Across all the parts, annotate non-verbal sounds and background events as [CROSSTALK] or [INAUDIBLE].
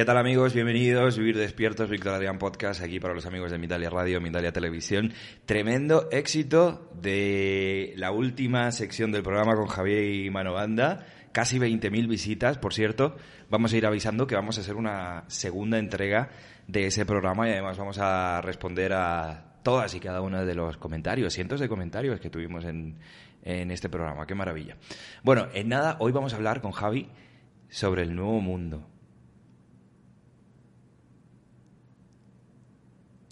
¿Qué tal amigos? Bienvenidos, Vivir Despiertos, Víctor Adrián Podcast, aquí para los amigos de Mindalia Radio, Mindalia Televisión. Tremendo éxito de la última sección del programa con Javier y Manobanda. Casi 20.000 visitas, por cierto. Vamos a ir avisando que vamos a hacer una segunda entrega de ese programa y además vamos a responder a todas y cada uno de los comentarios, cientos de comentarios que tuvimos en, en este programa. Qué maravilla. Bueno, en nada, hoy vamos a hablar con Javi sobre el nuevo mundo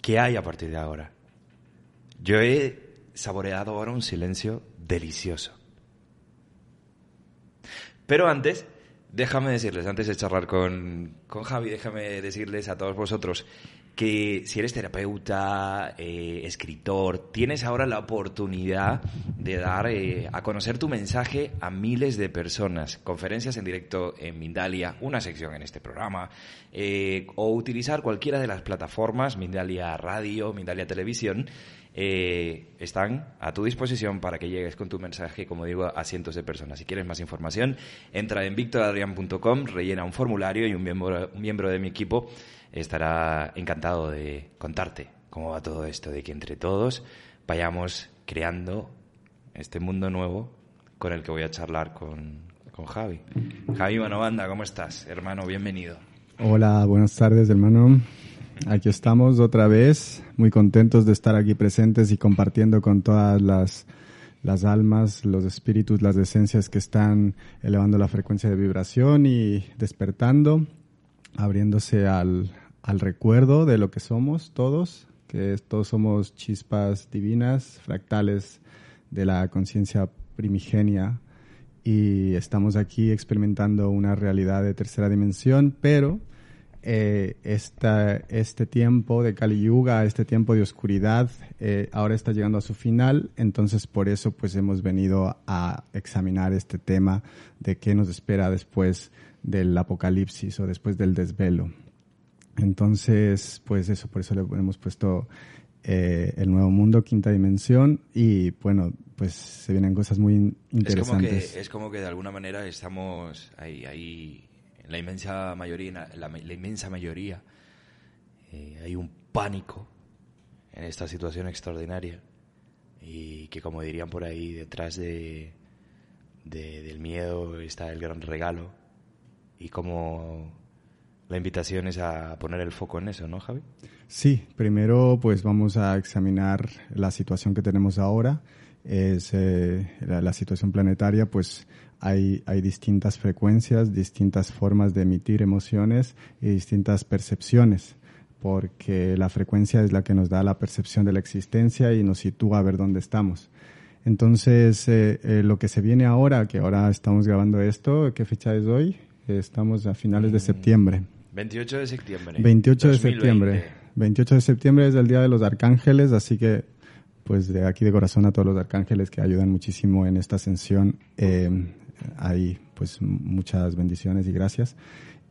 ¿Qué hay a partir de ahora? Yo he saboreado ahora un silencio delicioso. Pero antes, déjame decirles, antes de charlar con, con Javi, déjame decirles a todos vosotros que si eres terapeuta, eh, escritor, tienes ahora la oportunidad de dar eh, a conocer tu mensaje a miles de personas. Conferencias en directo en Mindalia, una sección en este programa, eh, o utilizar cualquiera de las plataformas, Mindalia Radio, Mindalia Televisión, están a tu disposición para que llegues con tu mensaje, como digo, a cientos de personas. Si quieres más información, entra en victoradrian.com, rellena un formulario y un miembro, un miembro de mi equipo estará encantado de contarte cómo va todo esto, de que entre todos vayamos creando este mundo nuevo con el que voy a charlar con, con Javi. Javi Manobanda, ¿cómo estás? Hermano, bienvenido. Hola, buenas tardes, hermano. Aquí estamos otra vez, muy contentos de estar aquí presentes y compartiendo con todas las, las almas, los espíritus, las esencias que están elevando la frecuencia de vibración y despertando abriéndose al, al recuerdo de lo que somos todos, que todos somos chispas divinas, fractales de la conciencia primigenia. Y estamos aquí experimentando una realidad de tercera dimensión, pero eh, este tiempo de Kali Yuga, este tiempo de oscuridad, eh, ahora está llegando a su final, entonces por eso pues hemos venido a examinar este tema de qué nos espera después del apocalipsis o después del desvelo. Entonces, pues eso, por eso le hemos puesto eh, el nuevo mundo, quinta dimensión, y bueno, pues se vienen cosas muy interesantes. Es como que, de alguna manera estamos ahí, ahí la inmensa mayoría, la, inmensa mayoría, eh, hay un pánico en esta situación extraordinaria y que como dirían por ahí, detrás de, del miedo está el gran regalo y como la invitación es a poner el foco en eso, ¿no, Javi? Sí, primero pues vamos a examinar la situación que tenemos ahora. Es eh, la, situación planetaria, pues hay, hay distintas frecuencias, distintas formas de emitir emociones y distintas percepciones, porque la frecuencia es la que nos da la percepción de la existencia y nos sitúa a ver dónde estamos. Entonces, eh, eh, lo que se viene ahora, que ahora estamos grabando esto, ¿qué fecha es hoy? Estamos a finales de mm. septiembre. 28 de septiembre. 28 de septiembre. 28 de septiembre es el Día de los Arcángeles, así que pues de aquí de corazón a todos los arcángeles que ayudan muchísimo en esta ascensión. Eh, hay pues muchas bendiciones y gracias.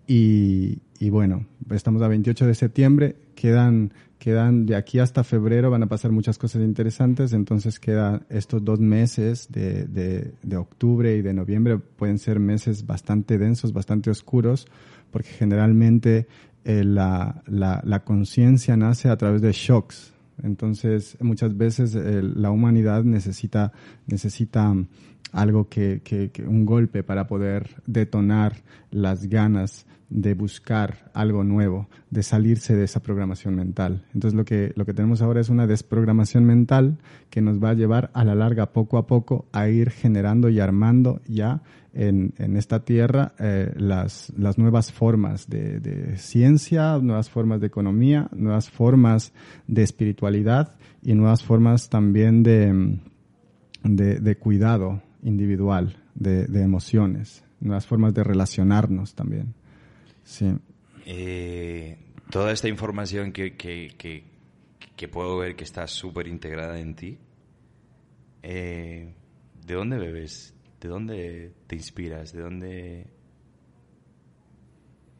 Y, y, bueno, estamos a 28 de septiembre, quedan, quedan de aquí hasta febrero, van a pasar muchas cosas interesantes, entonces quedan estos dos meses de, de, de octubre y de noviembre, pueden ser meses bastante densos, bastante oscuros, porque generalmente eh, la, la, la conciencia nace a través de shocks. Entonces, muchas veces eh, la humanidad necesita, necesita algo que, que, un golpe para poder detonar las ganas de buscar algo nuevo, de salirse de esa programación mental. Entonces lo que, lo que tenemos ahora es una desprogramación mental que nos va a llevar a la larga, poco a poco, a ir generando y armando ya en, en esta tierra eh, las, las nuevas formas de, de ciencia, nuevas formas de economía, nuevas formas de espiritualidad y nuevas formas también de, de, de cuidado individual, de, de, emociones, nuevas formas de relacionarnos también. Sí. Eh, toda esta información que, que, que, puedo ver que está súper integrada en ti, eh, ¿de dónde bebes? ¿De dónde te inspiras? ¿De dónde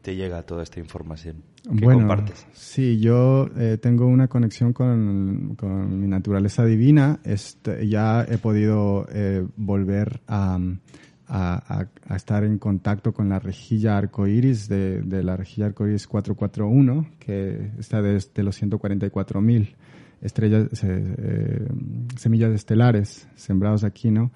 te llega toda esta información que bueno, compartes? Sí, yo eh, tengo una conexión con, con, mi naturaleza divina. Este, ya he podido eh, volver a, a, estar en contacto con la rejilla arcoíris de, de la rejilla arcoíris 441, que está desde los 144.000 estrellas, eh, semillas estelares sembrados aquí, ¿no?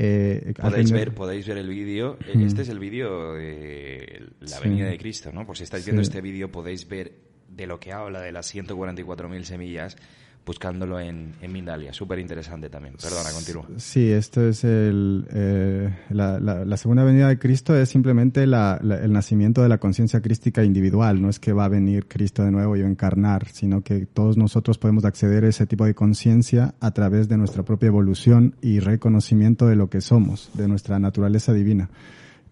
Eh, podéis, ver, podéis ver el vídeo. Este es el vídeo de la venida de Cristo, ¿no? Por si estáis viendo este vídeo podéis ver de lo que habla de las 144.000 semillas buscándolo en, en Mindalia. Súper interesante también. Perdona, continúa. Sí, esto es el, eh, la, segunda venida de Cristo es simplemente el nacimiento de la conciencia crística individual. No es que va a venir Cristo de nuevo y a encarnar, sino que todos nosotros podemos acceder a ese tipo de conciencia a través de nuestra propia evolución y reconocimiento de lo que somos, de nuestra naturaleza divina.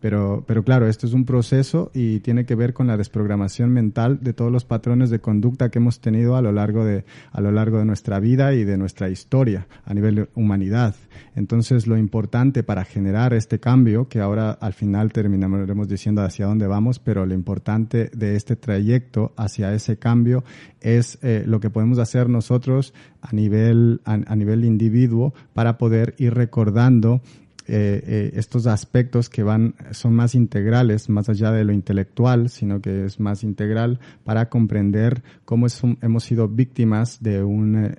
Pero, pero claro, esto es un proceso y tiene que ver con la desprogramación mental de todos los patrones de conducta que hemos tenido a lo largo de, a lo largo de nuestra vida y de nuestra historia a nivel de humanidad. Entonces, lo importante para generar este cambio, que ahora al final terminaremos diciendo hacia dónde vamos, pero lo importante de este trayecto hacia ese cambio es eh, lo que podemos hacer nosotros a nivel, a nivel individuo para poder ir recordando eh, eh, estos aspectos que van, son más integrales, más allá de lo intelectual, sino que es más integral para comprender cómo hemos sido víctimas de, un, eh,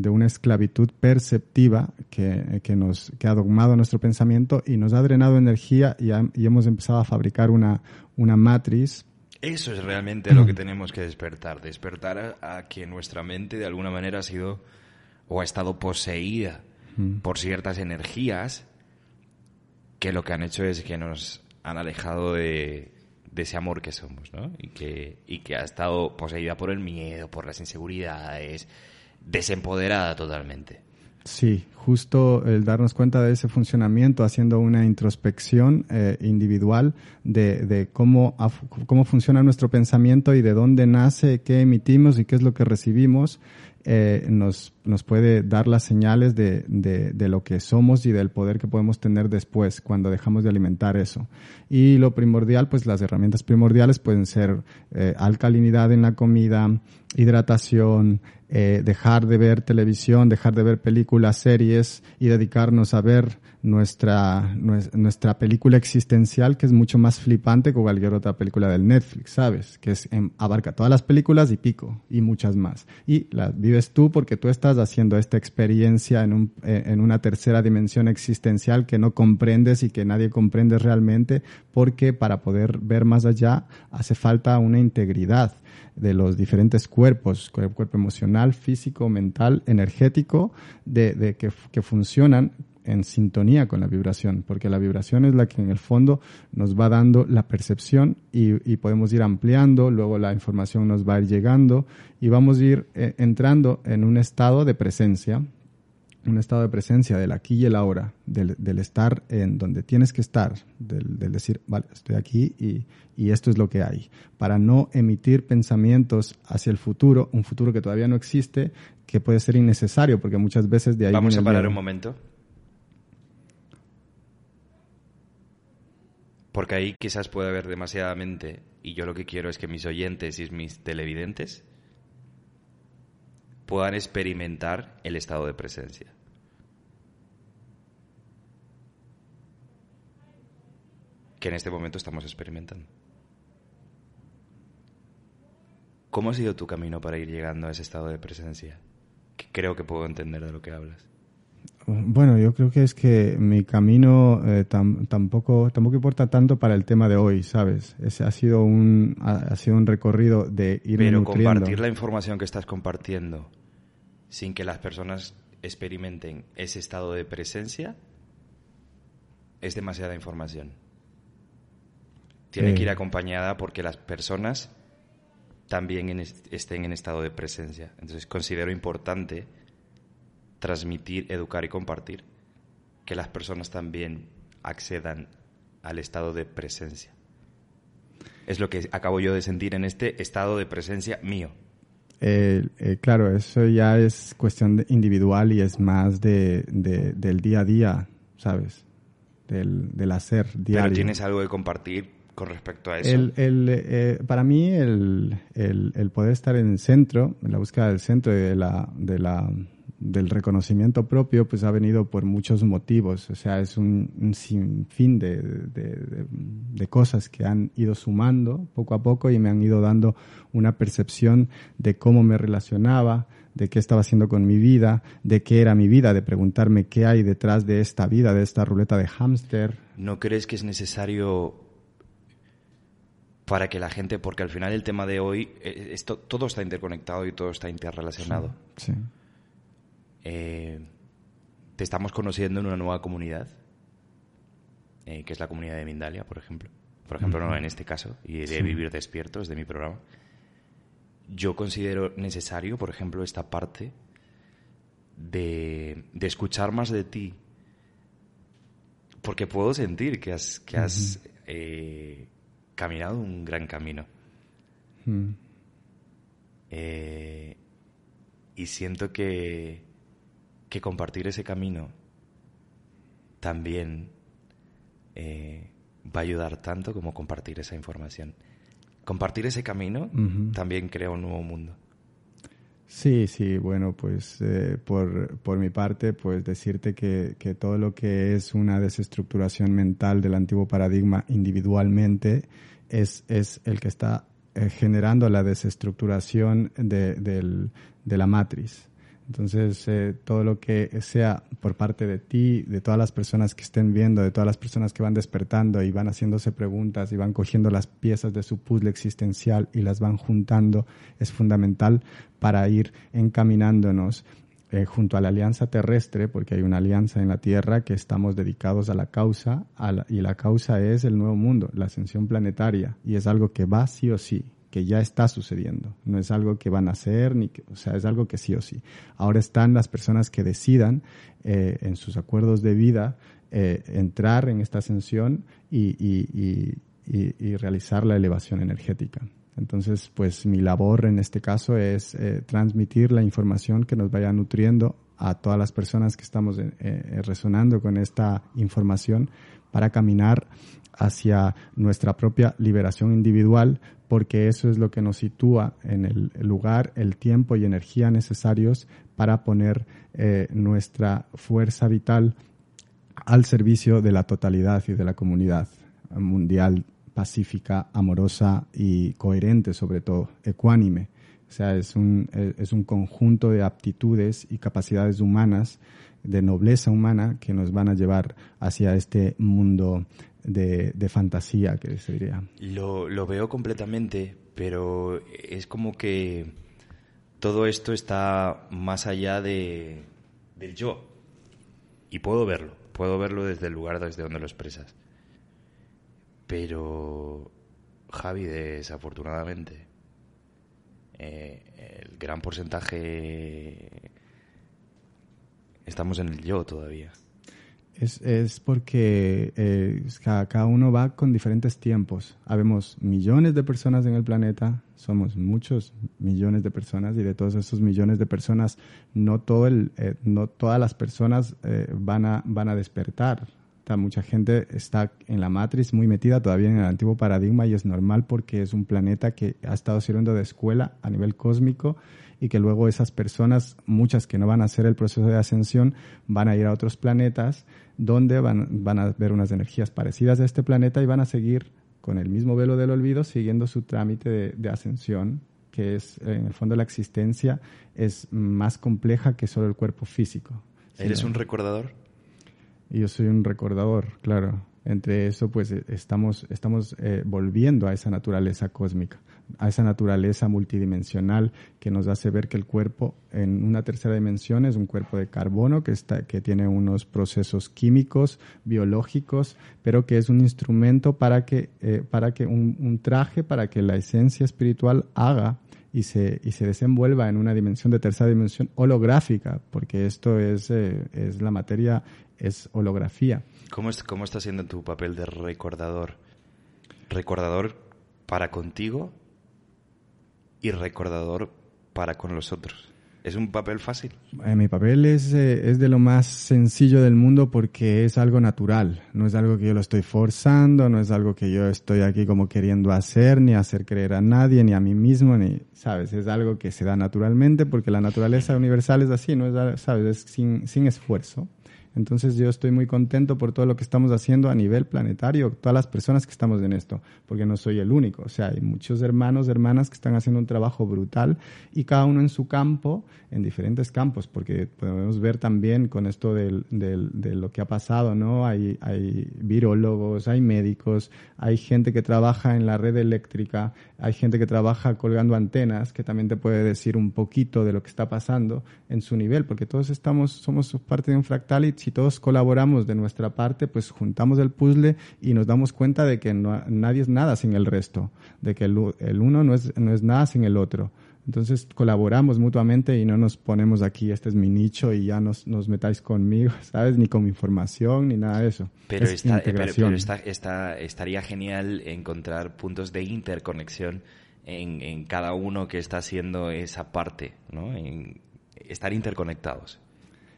de, una esclavitud perceptiva que, que, nos, que ha dogmado nuestro pensamiento y nos ha drenado energía y, y hemos empezado a fabricar una, una matriz. Eso es realmente lo que [CLEARS THROAT] tenemos que despertar, despertar a, a, que nuestra mente de alguna manera ha sido o ha estado poseída por ciertas energías que lo que han hecho es que nos han alejado de, ese amor que somos, ¿no? Y que, y que ha estado poseída por el miedo, por las inseguridades, desempoderada totalmente. Sí, justo el darnos cuenta de ese funcionamiento, haciendo una introspección eh, individual de, de cómo, cómo funciona nuestro pensamiento y de dónde nace, qué emitimos y qué es lo que recibimos, eh, nos, nos puede dar las señales de, de, lo que somos y del poder que podemos tener después cuando dejamos de alimentar eso. Y lo primordial, pues las herramientas primordiales pueden ser eh, alcalinidad en la comida, hidratación, eh, dejar de ver televisión, dejar de ver películas, series y dedicarnos a ver nuestra, nuestra película existencial que es mucho más flipante que cualquier otra película del Netflix, ¿sabes? Que es, em, abarca todas las películas y pico y muchas más. Y las vives tú porque tú estás haciendo esta experiencia en, un, eh, en una tercera dimensión existencial que no comprendes y que nadie comprende realmente porque para poder ver más allá hace falta una integridad de los diferentes cuerpos, cuerpo emocional, físico, mental, energético, de, que funcionan en sintonía con la vibración, porque la vibración es la que en el fondo nos va dando la percepción y, podemos ir ampliando, luego la información nos va a ir llegando y vamos a ir eh, entrando en un estado de presencia, un estado de presencia del aquí y el ahora, del, estar en donde tienes que estar, del, decir, vale, estoy aquí y, y, esto es lo que hay, para no emitir pensamientos hacia el futuro, un futuro que todavía no existe, que puede ser innecesario, porque muchas veces de ahí... Vamos a parar un momento. Porque ahí quizás puede haber demasiadamente, y yo lo que quiero es que mis oyentes y mis televidentes puedan experimentar el estado de presencia. Que en este momento estamos experimentando. ¿Cómo ha sido tu camino para ir llegando a ese estado de presencia? Que creo que puedo entender de lo que hablas. Bueno, yo creo que es que mi camino eh, tampoco, tampoco importa tanto para el tema de hoy, ¿sabes? Ese ha sido un, ha, sido un recorrido de ir Pero compartir la información que estás compartiendo sin que las personas experimenten ese estado de presencia es demasiada información. Tiene que ir eh. acompañada porque las personas también estén en estado de presencia. Entonces considero importante transmitir, educar y compartir, que las personas también accedan al estado de presencia. Es lo que acabo yo de sentir en este estado de presencia mío. Eh, eh, claro, eso ya es cuestión individual y es más de, del día a día, ¿sabes? Del, hacer diario. Pero tienes algo que compartir con respecto a eso. El, eh, para mí, el, el, poder estar en el centro, en la búsqueda del centro de la, de la del reconocimiento propio, pues ha venido por muchos motivos. O sea, es un, sinfín de, de, cosas que han ido sumando poco a poco y me han ido dando una percepción de cómo me relacionaba, de qué estaba haciendo con mi vida, de qué era mi vida, de preguntarme qué hay detrás de esta vida, de esta ruleta de hámster. ¿No crees que es necesario para que la gente, porque al final el tema de hoy, eh, esto, todo está interconectado y todo está interrelacionado. Sí. Eh, te estamos conociendo en una nueva comunidad, eh, que es la comunidad de Mindalia, por ejemplo. Por ejemplo, no en este caso, y de Vivir Despiertos, de mi programa. Yo considero necesario, por ejemplo, esta parte de, escuchar más de ti, porque puedo sentir que has, que has caminado un gran camino. Eh, y siento que, que compartir ese camino también eh, va a ayudar tanto como compartir esa información. Compartir ese camino también crea un nuevo mundo. Sí, sí, bueno, pues eh, por, por, mi parte, pues decirte que, que, todo lo que es una desestructuración mental del antiguo paradigma individualmente es, es el que está eh, generando la desestructuración de, del, de la matriz. Entonces, eh, todo lo que sea por parte de ti, de todas las personas que estén viendo, de todas las personas que van despertando y van haciéndose preguntas y van cogiendo las piezas de su puzzle existencial y las van juntando, es fundamental para ir encaminándonos eh, junto a la alianza terrestre, porque hay una alianza en la Tierra que estamos dedicados a la causa, y la causa es el nuevo mundo, la ascensión planetaria, y es algo que va sí o sí ya está sucediendo. No es algo que van a hacer, ni que, o sea, es algo que sí o sí. Ahora están las personas que decidan eh, en sus acuerdos de vida eh, entrar en esta ascensión y, realizar la elevación energética. Entonces, pues mi labor en este caso es eh, transmitir la información que nos vaya nutriendo a todas las personas que estamos resonando con esta información para caminar hacia nuestra propia liberación individual, porque eso es lo que nos sitúa en el lugar, el tiempo y energía necesarios para poner eh, nuestra fuerza vital al servicio de la totalidad y de la comunidad mundial pacífica, amorosa y coherente sobre todo, ecuánime. O sea, es un, es un conjunto de aptitudes y capacidades humanas, de nobleza humana, que nos van a llevar hacia este mundo de, fantasía, que se diría. Lo, lo veo completamente, pero es como que todo esto está más allá de, del yo. Y puedo verlo, puedo verlo desde el lugar desde donde lo expresas. Pero, Javi, desafortunadamente, eh, el gran porcentaje estamos en el yo todavía. Es, es porque eh, cada, uno va con diferentes tiempos. Habemos millones de personas en el planeta, somos muchos millones de personas y de todos esos millones de personas no, todo el, eh, no todas las personas eh, van, a, van a despertar. mucha gente está en la matriz muy metida todavía en el antiguo paradigma y es normal porque es un planeta que ha estado sirviendo de escuela a nivel cósmico y que luego esas personas, muchas que no van a hacer el proceso de ascensión, van a ir a otros planetas donde van, van a ver unas energías parecidas a este planeta y van a seguir con el mismo velo del olvido siguiendo su trámite de, ascensión, que es en el fondo la existencia es más compleja que solo el cuerpo físico. ¿Eres un recordador? Yo soy un recordador, claro. Entre eso, pues estamos, estamos eh, volviendo a esa naturaleza cósmica a esa naturaleza multidimensional que nos hace ver que el cuerpo en una tercera dimensión es un cuerpo de carbono que, está, que tiene unos procesos químicos, biológicos, pero que es un instrumento para que, eh, para que un, traje para que la esencia espiritual haga y se, y se desenvuelva en una dimensión de tercera dimensión holográfica, porque esto es, eh, es la materia, es holografía. ¿Cómo, es, ¿Cómo está siendo tu papel de recordador? ¿Recordador para contigo y recordador para con los otros. ¿Es un papel fácil? Eh, mi papel es, eh, es de lo más sencillo del mundo porque es algo natural. No es algo que yo lo estoy forzando, no es algo que yo estoy aquí como queriendo hacer, ni hacer creer a nadie, ni a mí mismo, ni, ¿sabes? Es algo que se da naturalmente porque la naturaleza universal es así, ¿no? Es, ¿sabes? Es sin, sin esfuerzo. Entonces yo estoy muy contento por todo lo que estamos haciendo a nivel planetario, todas las personas que estamos en esto, porque no soy el único. O sea, hay muchos hermanos, hermanas que están haciendo un trabajo brutal y cada uno en su campo, en diferentes campos, porque podemos ver también con esto del, de lo que ha pasado, ¿no? Hay, hay virólogos, hay médicos, hay gente que trabaja en la red eléctrica, hay gente que trabaja colgando antenas, que también te puede decir un poquito de lo que está pasando en su nivel, porque todos estamos, somos parte de un fractal y si todos colaboramos de nuestra parte, pues juntamos el puzzle y nos damos cuenta de que nadie es nada sin el resto, de que el, el uno no es, no es nada sin el otro. Entonces colaboramos mutuamente y no nos ponemos aquí, este es mi nicho y ya nos, nos metáis conmigo, [LAUGHS] ¿sabes? Ni con mi información ni nada de eso. Pero, está, está, estaría genial encontrar puntos de interconexión en, en, cada uno que está haciendo esa parte, ¿no? En estar interconectados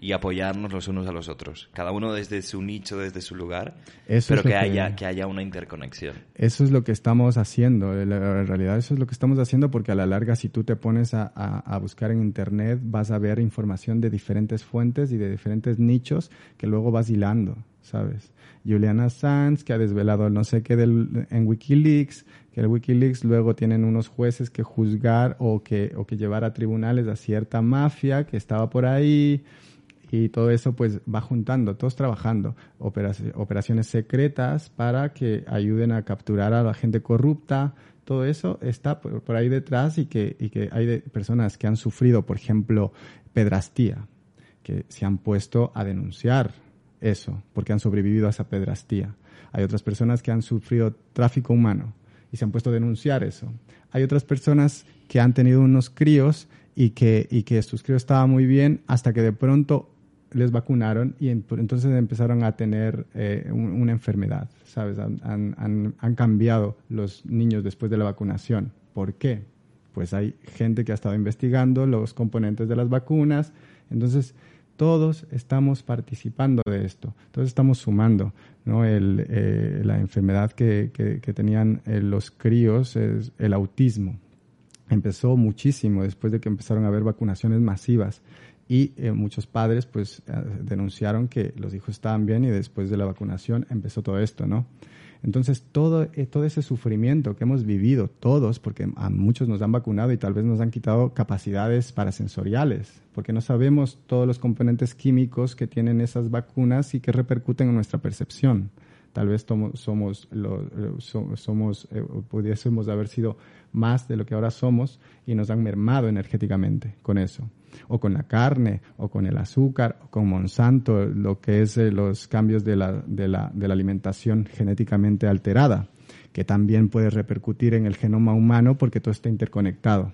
y apoyarnos los unos a los otros. Cada uno desde su nicho, desde su lugar, pero que, haya, que haya una interconexión. Eso es lo que estamos haciendo. En realidad eso es lo que estamos haciendo porque a la larga si tú te pones a, a, buscar en Internet vas a ver información de diferentes fuentes y de diferentes nichos que luego vas hilando, ¿sabes? Juliana Sanz, que ha desvelado no sé qué del, en Wikileaks, que el Wikileaks luego tienen unos jueces que juzgar o que, o que llevar a tribunales a cierta mafia que estaba por ahí y todo eso pues va juntando, todos trabajando, operaciones secretas para que ayuden a capturar a la gente corrupta, todo eso está por, ahí detrás y que, y que hay de personas que han sufrido, por ejemplo, pedrastía, que se han puesto a denunciar eso, porque han sobrevivido a esa pedrastía. Hay otras personas que han sufrido tráfico humano y se han puesto a denunciar eso. Hay otras personas que han tenido unos críos y que, y que sus críos estaban muy bien hasta que de pronto les vacunaron y entonces empezaron a tener eh, una enfermedad, ¿sabes? Han, cambiado los niños después de la vacunación. ¿Por qué? Pues hay gente que ha estado investigando los componentes de las vacunas, entonces todos estamos participando de esto, todos estamos sumando. ¿no? Eh, la enfermedad que, que, que tenían eh, los críos es el autismo. Empezó muchísimo después de que empezaron a haber vacunaciones masivas y eh, muchos padres pues eh, denunciaron que los hijos estaban bien y después de la vacunación empezó todo esto, ¿no? Entonces todo, eh, todo ese sufrimiento que hemos vivido todos, porque a muchos nos han vacunado y tal vez nos han quitado capacidades parasensoriales, porque no sabemos todos los componentes químicos que tienen esas vacunas y que repercuten en nuestra percepción. Tal vez somos, somos, somos pudiésemos haber sido más de lo que ahora somos y nos han mermado energéticamente con eso o con la carne, o con el azúcar, o con Monsanto, lo que es eh, los cambios de la, de, la, de la alimentación genéticamente alterada, que también puede repercutir en el genoma humano porque todo está interconectado.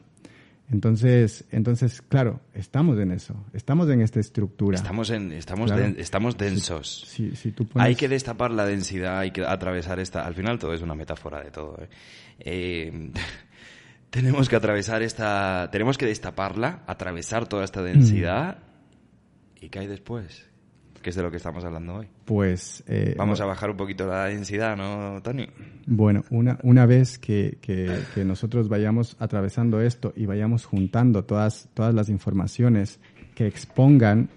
Entonces, entonces, claro, estamos en eso, estamos en esta estructura. Estamos en, estamos, estamos densos. Hay que destapar la densidad, hay que atravesar esta. Al final todo es una metáfora de todo. ¿eh? eh [LAUGHS] tenemos que atravesar esta, tenemos que destaparla, atravesar toda esta densidad. ¿Y qué hay después? Que es de lo que estamos hablando hoy. Pues... Eh, Vamos a bajar un poquito la densidad, ¿no, Tony? Bueno, una, una vez que, que, nosotros vayamos atravesando esto y vayamos juntando todas, todas las informaciones que expongan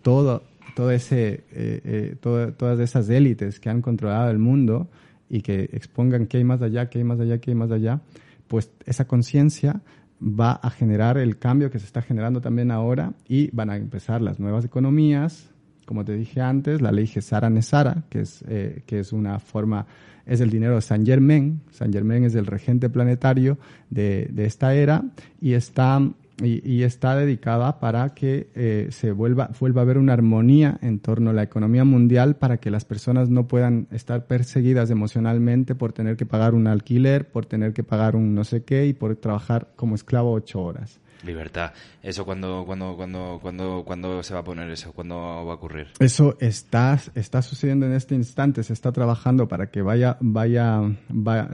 todo, todo ese, eh, eh, todas esas élites que han controlado el mundo y que expongan qué hay más allá, qué hay más allá, qué hay más allá, pues esa conciencia va a generar el cambio que se está generando también ahora y van a empezar las nuevas economías, como te dije antes, la ley Gesara Nesara, que es, eh, que es una forma, es el dinero de San Germain. San Germain es el regente planetario de, de esta era y está y, está dedicada para que eh, se vuelva, vuelva a haber una armonía en torno a la economía mundial para que las personas no puedan estar perseguidas emocionalmente por tener que pagar un alquiler, por tener que pagar un no sé qué y por trabajar como esclavo ocho horas. Libertad. ¿Eso cuando, cuando, cuando, cuando, cuando se va a poner eso? ¿Cuándo va a ocurrir? Eso está, está sucediendo en este instante. Se está trabajando para que vaya, vaya,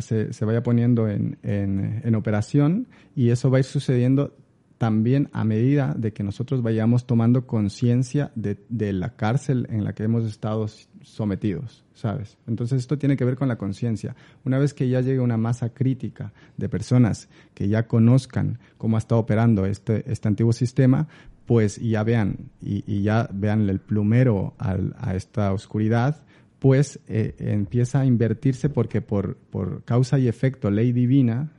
se, se, vaya poniendo en, en, en operación y eso va a ir sucediendo también a medida de que nosotros vayamos tomando conciencia de, la cárcel en la que hemos estado sometidos, ¿sabes? Entonces esto tiene que ver con la conciencia. Una vez que ya llegue una masa crítica de personas que ya conozcan cómo ha estado operando este, este antiguo sistema, pues ya vean y, ya vean el plumero a esta oscuridad, pues eh, empieza a invertirse porque por, por causa y efecto, ley divina,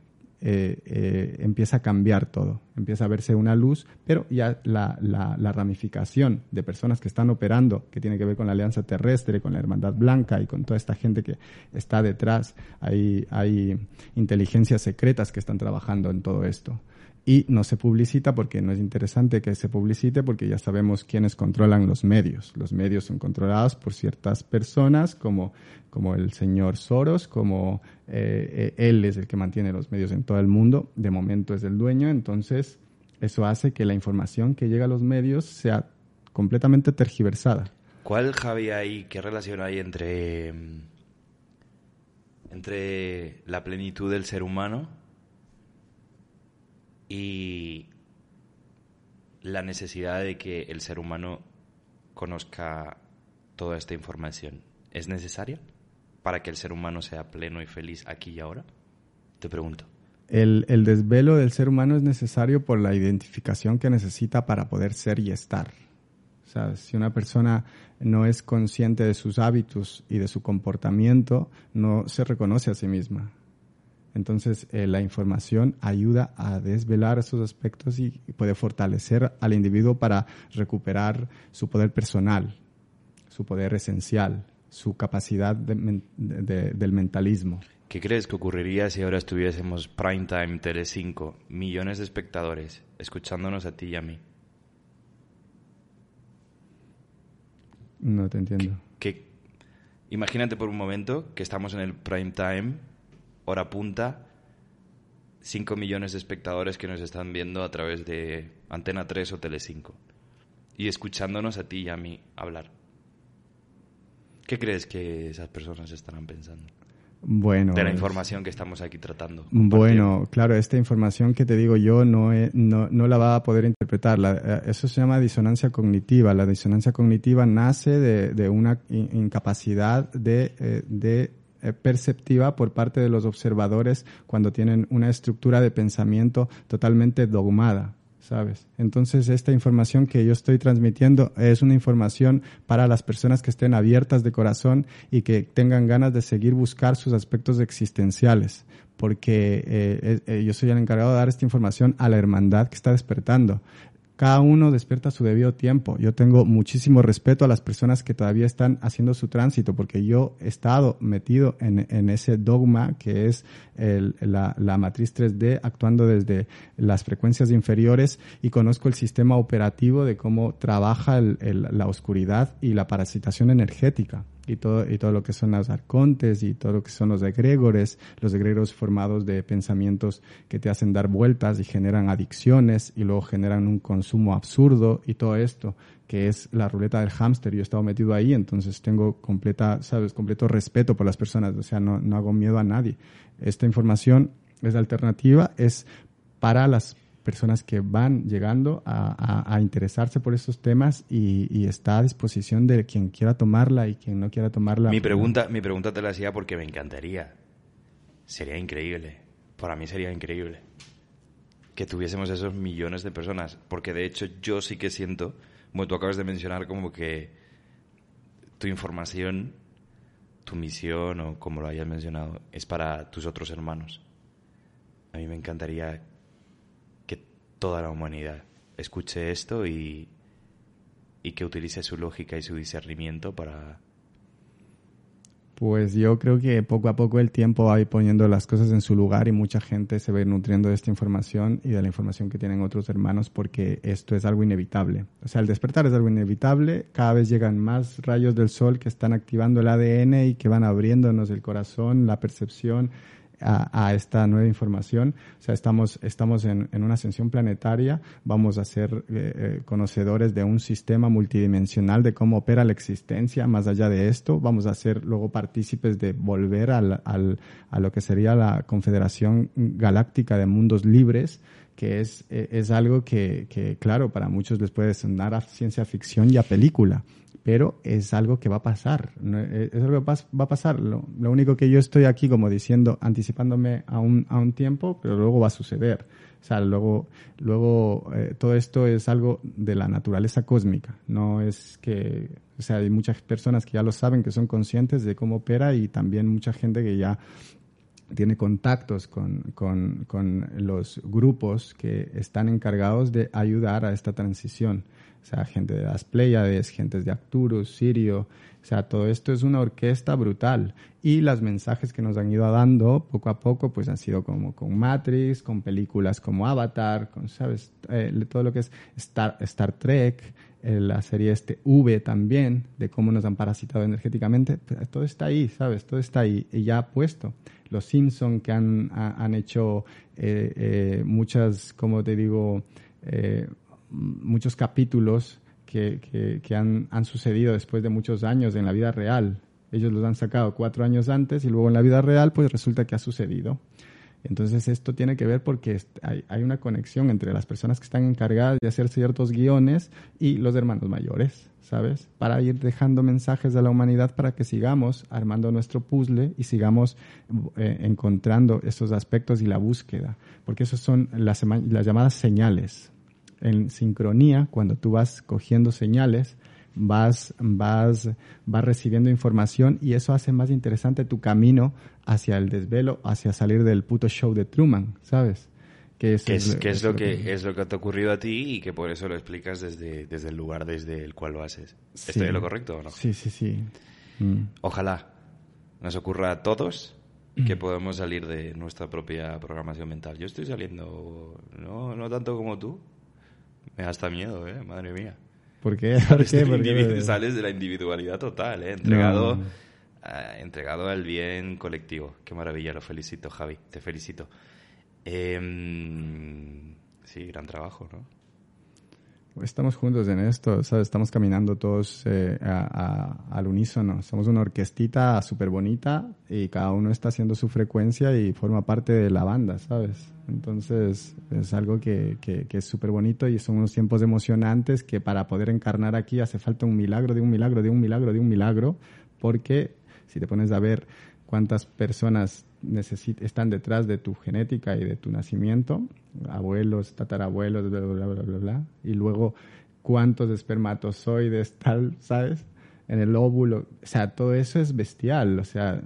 eh, eh, empieza a cambiar todo, empieza a verse una luz, pero ya la, la, ramificación de personas que están operando, que tiene que ver con la Alianza Terrestre, con la Hermandad Blanca y con toda esta gente que está detrás, hay, hay inteligencias secretas que están trabajando en todo esto y no se publicita porque no es interesante que se publicite porque ya sabemos quiénes controlan los medios. Los medios son controlados por ciertas personas como, como el señor Soros, como eh, eh, él es el que mantiene los medios en todo el mundo, de momento es el dueño, entonces eso hace que la información que llega a los medios sea completamente tergiversada. ¿Cuál, Javi, hay, qué relación hay entre, entre la plenitud del ser humano y la necesidad de que el ser humano conozca toda esta información es necesaria para que el ser humano sea pleno y feliz aquí y ahora? Te pregunto. El, el, desvelo del ser humano es necesario por la identificación que necesita para poder ser y estar. O sea, si una persona no es consciente de sus hábitos y de su comportamiento, no se reconoce a sí misma. Entonces, eh, la información ayuda a desvelar esos aspectos y puede fortalecer al individuo para recuperar su poder personal, su poder esencial, su capacidad del mentalismo. ¿Qué crees que ocurriría si ahora estuviésemos prime time Tele5, millones de espectadores escuchándonos a ti y a mí? No te entiendo. imagínate por un momento que estamos en el prime time hora punta, 5 millones de espectadores que nos están viendo a través de Antena 3 o Tele5 y escuchándonos a ti y a mí hablar. ¿Qué crees que esas personas estarán pensando? Bueno, de la información que estamos aquí tratando. Bueno, claro, esta información que te digo yo no, no, no, la va a poder interpretar. Eh, eso se llama disonancia cognitiva. La disonancia cognitiva nace de, de una incapacidad de, eh, de perceptiva por parte de los observadores cuando tienen una estructura de pensamiento totalmente dogmada. ¿sabes? Entonces, esta información que yo estoy transmitiendo es una información para las personas que estén abiertas de corazón y que tengan ganas de seguir buscar sus aspectos existenciales, porque eh, eh, yo soy el encargado de dar esta información a la hermandad que está despertando cada uno despierta su debido tiempo. Yo tengo muchísimo respeto a las personas que todavía están haciendo su tránsito, porque yo he estado metido en, ese dogma que es la, matriz 3D, actuando desde las frecuencias inferiores y conozco el sistema operativo de cómo trabaja la oscuridad y la parasitación energética y todo, y todo lo que son los arcontes y todo lo que son los egregores, los egregores formados de pensamientos que te hacen dar vueltas y generan adicciones y luego generan un consumo absurdo y todo esto que es la ruleta del hámster. Yo he estado metido ahí, entonces tengo completa, sabes, completo respeto por las personas, o sea, no, no hago miedo a nadie. Esta información es alternativa, es para las personas que van llegando a, interesarse por estos temas y, está a disposición de quien quiera tomarla y quien no quiera tomarla. Mi pregunta, mi pregunta te la hacía porque me encantaría. Sería increíble. Para mí sería increíble que tuviésemos esos millones de personas. Porque de hecho yo sí que siento, como tú acabas de mencionar, como que tu información, tu misión o como lo hayas mencionado, es para tus otros hermanos. A mí me encantaría toda la humanidad escuche esto y, y que utilice su lógica y su discernimiento para... Pues yo creo que poco a poco el tiempo va a poniendo las cosas en su lugar y mucha gente se ve nutriendo de esta información y de la información que tienen otros hermanos porque esto es algo inevitable. O sea, el despertar es algo inevitable. Cada vez llegan más rayos del sol que están activando el ADN y que van abriéndonos el corazón, la percepción, a, esta nueva información. O sea, estamos, estamos en, una ascensión planetaria, vamos a ser eh, eh, conocedores de un sistema multidimensional de cómo opera la existencia. Más allá de esto, vamos a ser luego partícipes de volver al, al, a lo que sería la Confederación Galáctica de Mundos Libres que es, e, es algo que, que, claro, para muchos les puede sonar a ciencia ficción y a película, pero es algo que va a pasar, e, es algo que va a pasar. Lo, lo, único que yo estoy aquí como diciendo, anticipándome a un, a un tiempo, pero luego va a suceder. O sea, luego, luego eh, todo esto es algo de la naturaleza cósmica, no es que, o sea, hay muchas personas que ya lo saben, que son conscientes de cómo opera y también mucha gente que ya tiene contactos con, con, con, los grupos que están encargados de ayudar a esta transición. Sea, gente de las Pleiades, gente de Arcturus, Sirio. O sea, todo esto es una orquesta brutal. Y los mensajes que nos han ido dando poco a poco, pues han sido como con Matrix, con películas como Avatar, con, ¿sabes? Eh, todo lo que es Star, Star Trek, eh, la serie este V también, de cómo nos han parasitado energéticamente. Todo está ahí, ¿sabes? Todo está ahí y ya puesto los Simpson que han, han hecho eh, eh, muchas, como te digo, muchos capítulos que, que, han, han, sucedido después de muchos años en la vida real. Ellos los han sacado cuatro años antes y luego en la vida real pues resulta que ha sucedido. Entonces esto tiene que ver porque hay, hay, una conexión entre las personas que están encargadas de hacer ciertos guiones y los hermanos mayores. ¿sabes? Para ir dejando mensajes a la humanidad para que sigamos armando nuestro puzzle y sigamos eh, encontrando esos aspectos y la búsqueda, porque esos son las, las llamadas señales. En sincronía, cuando tú vas cogiendo señales, vas, vas, vas recibiendo información y eso hace más interesante tu camino hacia el desvelo, hacia salir del puto show de Truman, ¿sabes? Que es, es, lo que, es lo que te ha ocurrido a ti y que por eso lo explicas desde, desde el lugar desde el cual lo haces. ¿Estoy en lo correcto o no? Sí, sí, sí. Mm. Ojalá nos ocurra a todos que podamos salir de nuestra propia programación mental. Yo estoy saliendo, no, no tanto como tú. Me da hasta miedo, ¿eh? Madre mía. ¿Por qué? [LAUGHS] Sales, de la individualidad total, ¿eh? Entregado, eh, entregado al bien colectivo. Qué maravilla, lo felicito, Javi. Te felicito. Eh, sí, gran trabajo, ¿no? Estamos juntos en esto, ¿sabes? Estamos caminando todos eh, al unísono. Somos una orquestita súper bonita y cada uno está haciendo su frecuencia y forma parte de la banda, ¿sabes? Entonces es algo que, que, que es súper bonito y son unos tiempos emocionantes que para poder encarnar aquí hace falta un milagro, de un milagro, de un milagro, de un milagro, porque si te pones a ver cuántas personas están detrás de tu genética y de tu nacimiento, abuelos, tatarabuelos, bla, bla, bla, bla, bla, y luego cuántos espermatozoides, tal, ¿sabes? En el óvulo, o sea, todo eso es bestial, o sea,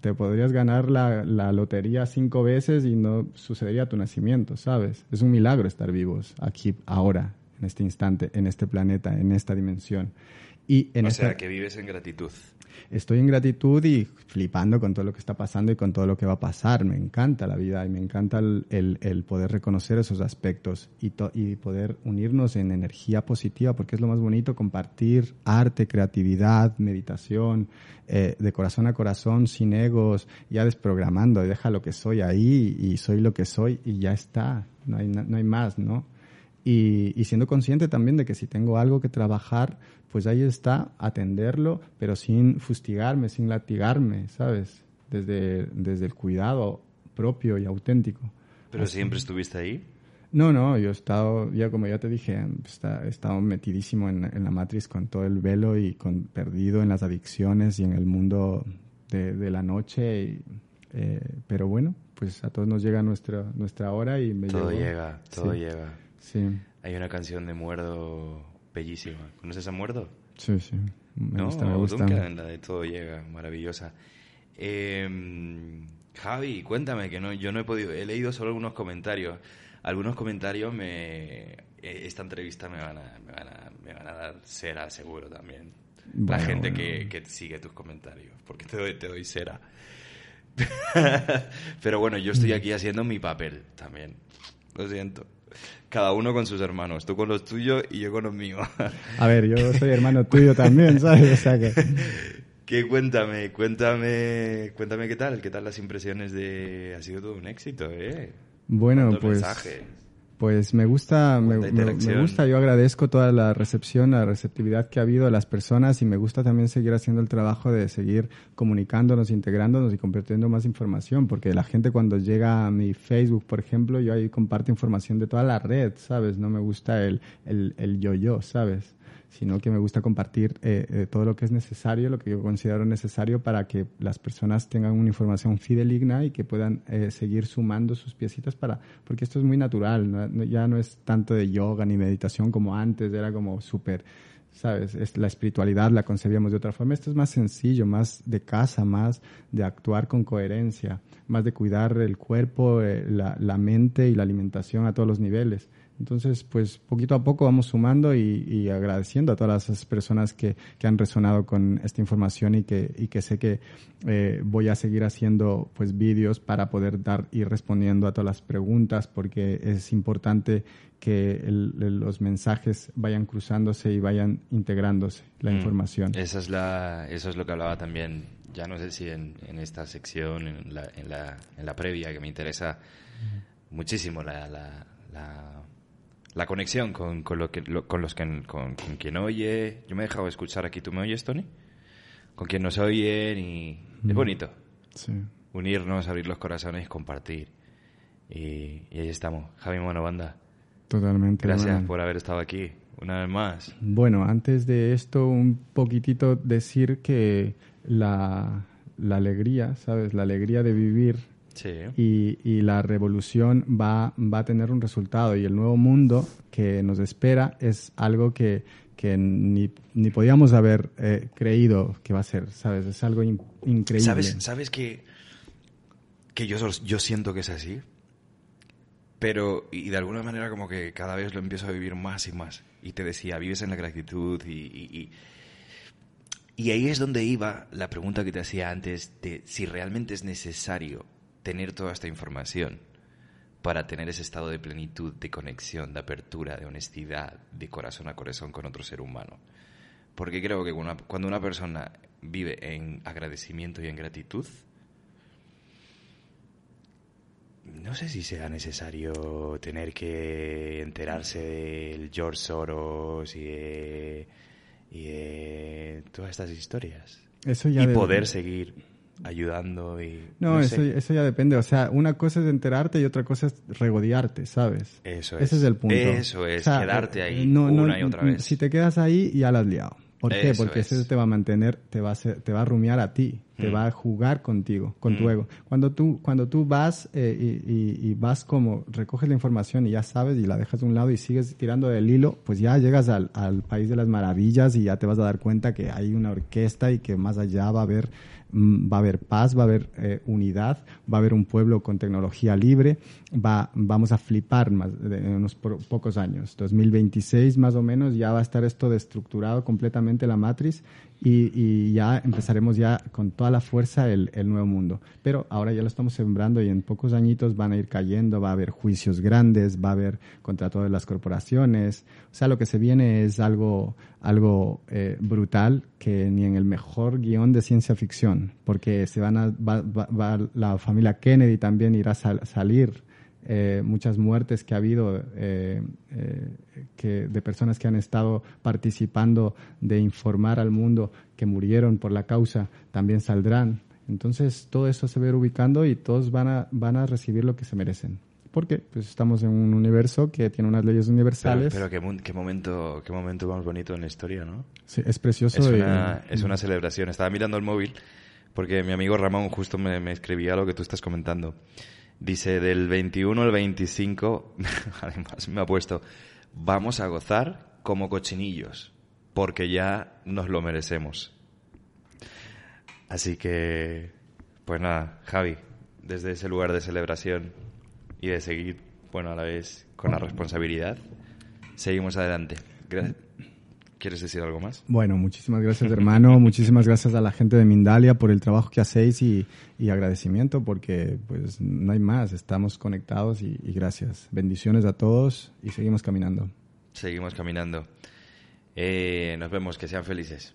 te podrías ganar la, la lotería cinco veces y no sucedería tu nacimiento, ¿sabes? Es un milagro estar vivos aquí, ahora, en este instante, en este planeta, en esta dimensión. Y en o sea, que vives en gratitud estoy en gratitud y flipando con todo lo que está pasando y con todo lo que va a pasar. Me encanta la vida y me encanta el, el, poder reconocer esos aspectos y, y poder unirnos en energía positiva, porque es lo más bonito, compartir arte, creatividad, meditación, eh, de corazón a corazón, sin egos, ya desprogramando, deja lo que soy ahí y soy lo que soy y ya está, no hay, no hay más, ¿no? Y, y, siendo consciente también de que si tengo algo que trabajar, pues ahí está, atenderlo, pero sin fustigarme, sin latigarme, ¿sabes? Desde, desde el cuidado propio y auténtico. ¿Pero siempre estuviste ahí? No, no, yo he estado, ya como ya te dije, he estado metidísimo en, la matriz con todo el velo y con, perdido en las adicciones y en el mundo de, la noche. Eh, pero bueno, pues a todos nos llega nuestra, nuestra hora y me Todo llega, todo llega. Sí. Hay una canción de Muerdo bellísima. ¿Conoces a Muerdo? Sí, sí. Me no, gusta, me gusta. la de Todo Llega, maravillosa. Em, Javi, cuéntame, que no, yo no he podido, he leído solo algunos comentarios. Algunos comentarios me, e, esta entrevista me van a, me van a, me van a dar cera seguro también. la gente que, que, sigue tus comentarios, porque te doy, te doy cera. [LAUGHS] Pero bueno, yo estoy aquí haciendo mi papel también. Lo siento cada uno con sus hermanos, tú con los tuyos y yo con los míos. A ver, yo soy hermano tuyo también, ¿sabes? O sea que... [LAUGHS] que cuéntame, cuéntame, cuéntame qué tal, qué tal las impresiones de... Ha sido todo un éxito, ¿eh? Bueno, pues... Pues me gusta, me, gusta, yo agradezco toda la recepción, la receptividad que ha habido de las personas y me gusta también seguir haciendo el trabajo de seguir comunicándonos, integrándonos y compartiendo más información, porque la gente cuando llega a mi Facebook, por ejemplo, yo ahí comparto información de toda la red, ¿sabes? No me gusta el, el, el yo-yo, ¿sabes? Sino que me gusta compartir eh, eh, todo lo que es necesario, lo que yo considero necesario para que las personas tengan una información fideligna y que puedan eh, seguir sumando sus piecitas para, porque esto es muy natural, ya no es tanto de yoga ni meditación como antes, era como súper, ¿sabes? Es, la espiritualidad la concebíamos de otra forma, esto es más sencillo, más de casa, más de actuar con coherencia, más de cuidar el cuerpo, la, la mente y la alimentación a todos los niveles. Entonces, pues poquito a poco vamos sumando y, agradeciendo a todas las personas que, han resonado con esta información y que, y que sé que eh, voy a seguir haciendo pues vídeos para poder dar y respondiendo a todas las preguntas porque es importante que los mensajes vayan cruzándose y vayan integrándose la mm. información. Esa es la, eso es lo que hablaba también, ya no sé si en, esta sección, en la, en, la, en la previa, que me interesa muchísimo la, la la conexión con, con, lo que, con los que, con, quien oye. Yo me he dejado escuchar aquí. ¿Tú me oyes, Tony? Con quien nos oyen y es bonito. Sí. Unirnos, abrir los corazones, compartir. Y, ahí estamos. Javi Banda. Totalmente. Gracias por haber estado aquí una vez más. Bueno, antes de esto, un poquitito decir que la, la alegría, ¿sabes? La alegría de vivir y, y, la revolución va, va a tener un resultado y el nuevo mundo que nos espera es algo que, que ni, ni podíamos haber eh, creído que va a ser, ¿sabes? Es algo increíble. ¿Sabes, ¿sabes que, que yo, yo siento que es así? Pero, y de alguna manera como que cada vez lo empiezo a vivir más y más. Y te decía, vives en la gratitud y, y, y ahí es donde iba la pregunta que te hacía antes de si realmente es necesario tener toda esta información para tener ese estado de plenitud, de conexión, de apertura, de honestidad, de corazón a corazón con otro ser humano. Porque creo que cuando una persona vive en agradecimiento y en gratitud, no sé si sea necesario tener que enterarse del George Soros y de, todas estas historias. Eso ya y poder seguir ayudando y... No, eso, eso, ya depende. O sea, una cosa es enterarte y otra cosa es regodearte, ¿sabes? Eso es. Ese es el punto. Eso es, quedarte ahí una y otra vez. Si te quedas ahí, ya la has liado. ¿Por qué? Porque eso te va a mantener, te va a, te va a rumiar a ti, te mm. va a jugar contigo, con tu mm. ego. Cuando tú, cuando tú vas eh, y, y, vas como, recoges la información y ya sabes y la dejas de un lado y sigues tirando del hilo, pues ya llegas al, al país de las maravillas y ya te vas a dar cuenta que hay una orquesta y que más allá va a haber Mm, va a haber paz, va a haber eh, unidad, va a haber un pueblo con tecnología libre, va, vamos a flipar más en unos pocos años. 2026 más o menos ya va a estar esto destructurado completamente la matriz y, ya empezaremos ya con toda la fuerza el, nuevo mundo. Pero ahora ya lo estamos sembrando y en pocos añitos van a ir cayendo, va a haber juicios grandes, va a haber contra todas las corporaciones. O sea, lo que se viene es algo, algo eh, brutal que ni en el mejor guion de ciencia ficción, porque se van a, va, la familia Kennedy también irá a salir eh, muchas muertes que ha habido eh, eh, que, de personas que han estado participando de informar al mundo que murieron por la causa también saldrán. Entonces todo eso se va a ir ubicando y todos van a, van a recibir lo que se merecen. Porque pues estamos en un universo que tiene unas leyes universales. Pero, qué, qué, momento, qué momento más bonito en la historia, ¿no? Sí, es precioso. Es una, es una celebración. Estaba mirando el móvil porque mi amigo Ramón justo me, me escribía lo que tú estás comentando. Dice, del 21 al 25, [LAUGHS] además me ha puesto, vamos a gozar como cochinillos, porque ya nos lo merecemos. Así que, pues nada, Javi, desde ese lugar de celebración y de seguir, bueno, a la vez con la responsabilidad, seguimos adelante. Gracias. ¿Quieres decir algo más? Bueno, muchísimas gracias hermano, [LAUGHS] muchísimas gracias a la gente de Mindalia por el trabajo que hacéis y, agradecimiento porque pues no hay más, estamos conectados y, gracias. Bendiciones a todos y seguimos caminando. Seguimos caminando. Eh, nos vemos, que sean felices.